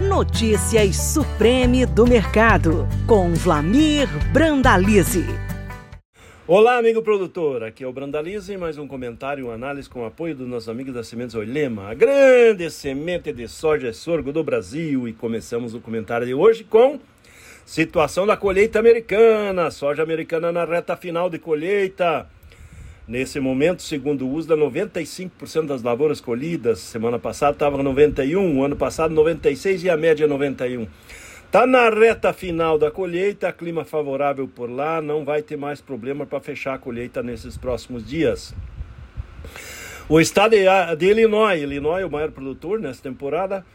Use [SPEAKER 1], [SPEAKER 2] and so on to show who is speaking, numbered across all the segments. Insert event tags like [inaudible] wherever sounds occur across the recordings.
[SPEAKER 1] Notícias Supreme do Mercado, com Vlamir Brandalize.
[SPEAKER 2] Olá, amigo produtor. Aqui é o Brandalize, mais um comentário, uma análise com o apoio dos nossos amigos da Sementes Oilema, a grande semente de soja e sorgo do Brasil. E começamos o comentário de hoje com situação da colheita americana, soja americana na reta final de colheita. Nesse momento, segundo o USDA, 95% das lavouras colhidas. Semana passada estava 91, ano passado 96 e a média 91. Está na reta final da colheita, clima favorável por lá, não vai ter mais problema para fechar a colheita nesses próximos dias. O estado de Illinois, Illinois, o maior produtor nessa temporada,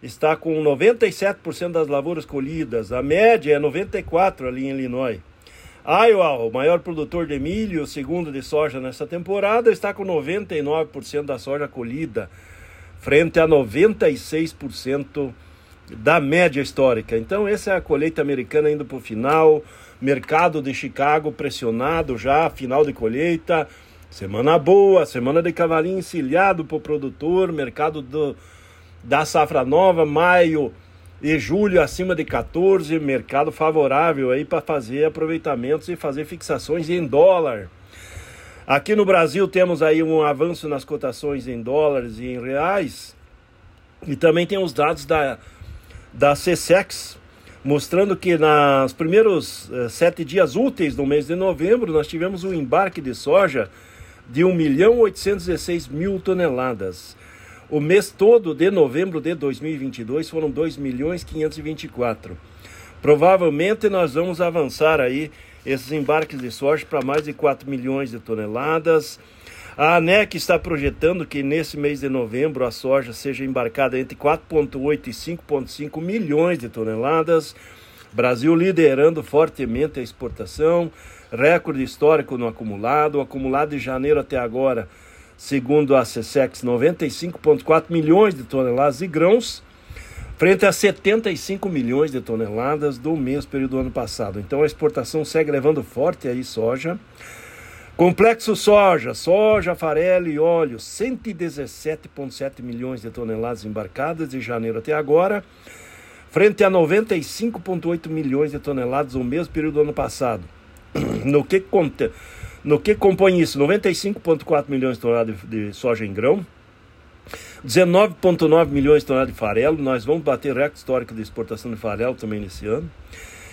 [SPEAKER 2] está com 97% das lavouras colhidas. A média é 94% ali em Illinois. Iowa, o maior produtor de milho, o segundo de soja nessa temporada, está com 99% da soja colhida, frente a 96% da média histórica. Então, essa é a colheita americana indo para o final. Mercado de Chicago pressionado já, final de colheita. Semana boa, semana de cavalinho encilhado para o produtor. Mercado do, da safra nova, maio e julho acima de 14, mercado favorável aí para fazer aproveitamentos e fazer fixações em dólar. Aqui no Brasil temos aí um avanço nas cotações em dólares e em reais. E também tem os dados da, da CSEX, mostrando que nos primeiros eh, sete dias úteis do mês de novembro, nós tivemos um embarque de soja de 1 milhão 816 mil toneladas. O mês todo de novembro de 2022 foram 2 milhões 524. Provavelmente nós vamos avançar aí esses embarques de soja para mais de 4 milhões de toneladas. A ANEC está projetando que nesse mês de novembro a soja seja embarcada entre 4,8 e 5,5 milhões de toneladas. Brasil liderando fortemente a exportação, recorde histórico no acumulado. O acumulado de janeiro até agora segundo a CSEX, 95,4 milhões de toneladas de grãos, frente a 75 milhões de toneladas do mesmo período do ano passado. Então a exportação segue levando forte aí soja. Complexo soja, soja, farelo e óleo, 117,7 milhões de toneladas embarcadas de janeiro até agora, frente a 95,8 milhões de toneladas no mesmo período do ano passado. [clears throat] No que conta no que compõe isso? 95,4 milhões de toneladas de, soja em grão, 19,9 milhões de toneladas de farelo, nós vamos bater recorde histórico de exportação de farelo também nesse ano,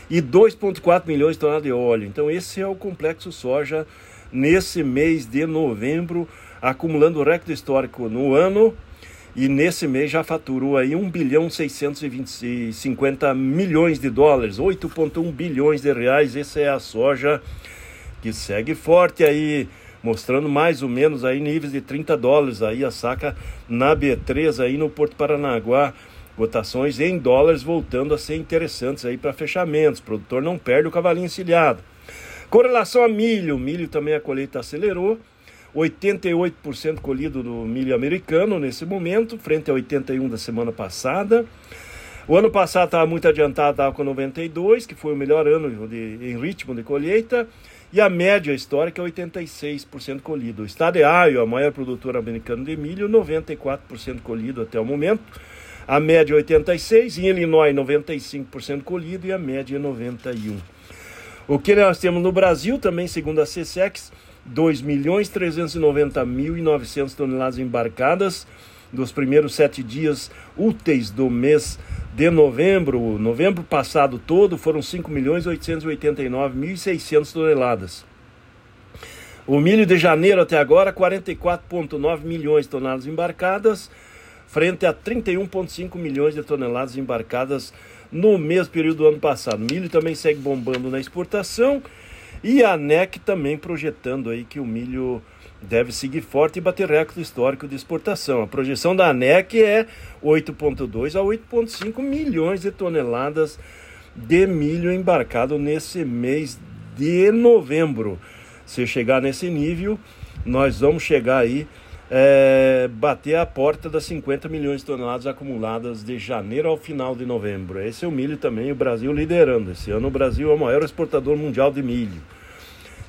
[SPEAKER 2] e 2,4 milhões de toneladas de óleo. Então esse é o complexo soja nesse mês de novembro, acumulando recorde histórico no ano, e nesse mês já faturou aí 1 bilhão 650 milhões de dólares, 8,1 bilhões de reais, essa é a soja que segue forte aí, mostrando mais ou menos aí níveis de 30 dólares aí a saca na B3 aí no Porto Paranaguá. Cotações em dólares voltando a ser interessantes aí para fechamentos. O produtor não perde o cavalinho encilhado. Com relação a milho, milho também a colheita acelerou. 88% colhido do milho americano nesse momento, frente a 81% da semana passada. O ano passado estava muito adiantado, estava com 92, que foi o melhor ano de, em ritmo de colheita. E a média histórica é 86% colhido. O estado de Iowa, a maior produtora americana de milho, 94% colhido até o momento. A média é 86%, em Illinois 95% colhido e a média é 91%. O que nós temos no Brasil também, segundo a CSEX, 2.390.900 toneladas embarcadas nos primeiros sete dias úteis do mês de novembro, novembro passado todo, foram 5.889.600 toneladas. O milho de janeiro até agora, 44,9 milhões de toneladas embarcadas, frente a 31,5 milhões de toneladas embarcadas no mesmo período do ano passado. O milho também segue bombando na exportação e a ANEC também projetando aí que o milho deve seguir forte e bater recorde histórico de exportação. A projeção da ANEC é 8,2 a 8,5 milhões de toneladas de milho embarcado nesse mês de novembro. Se chegar nesse nível, nós vamos chegar aí, é, bater a porta das 50 milhões de toneladas acumuladas de janeiro ao final de novembro. Esse é o milho também, o Brasil liderando. Esse ano o Brasil é o maior exportador mundial de milho.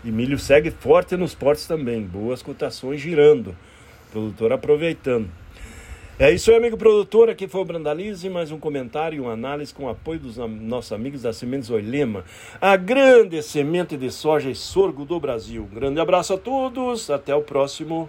[SPEAKER 2] E milho segue forte nos portos também, boas cotações girando, produtor aproveitando. É isso aí, amigo produtor. Aqui foi o Brandalize, mais um comentário e uma análise com o apoio dos nossos amigos da Sementes Oilema, a grande semente de soja e sorgo do Brasil. Um grande abraço a todos, até o próximo.